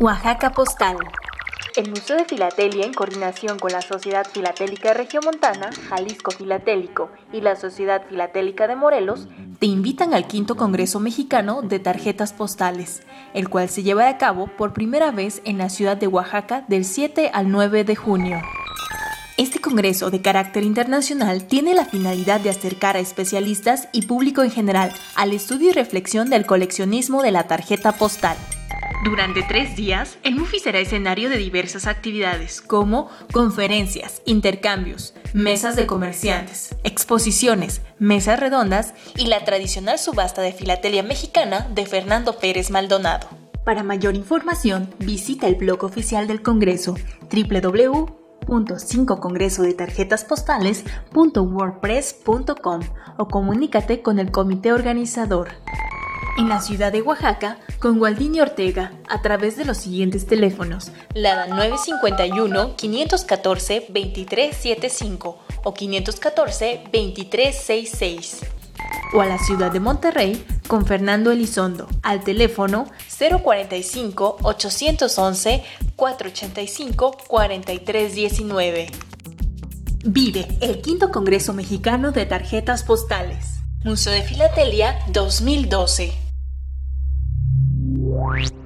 Oaxaca Postal. El Museo de Filatelia, en coordinación con la Sociedad Filatélica Regiomontana, Jalisco Filatélico y la Sociedad Filatélica de Morelos, te invitan al quinto Congreso Mexicano de Tarjetas Postales, el cual se lleva a cabo por primera vez en la ciudad de Oaxaca del 7 al 9 de junio. Este congreso de carácter internacional tiene la finalidad de acercar a especialistas y público en general al estudio y reflexión del coleccionismo de la tarjeta postal. Durante tres días, el MUFI será escenario de diversas actividades como conferencias, intercambios, mesas de comerciantes, exposiciones, mesas redondas y la tradicional subasta de filatelia mexicana de Fernando Pérez Maldonado. Para mayor información, visita el blog oficial del Congreso www.5congresodetarjetaspostales.wordpress.com o comunícate con el comité organizador en la ciudad de Oaxaca con Gualdini Ortega a través de los siguientes teléfonos: LADA 951-514-2375 o 514-2366. O a la ciudad de Monterrey con Fernando Elizondo al teléfono 045-811-485-4319. Vive el quinto Congreso Mexicano de Tarjetas Postales. Museo de Filatelia 2012. Bye.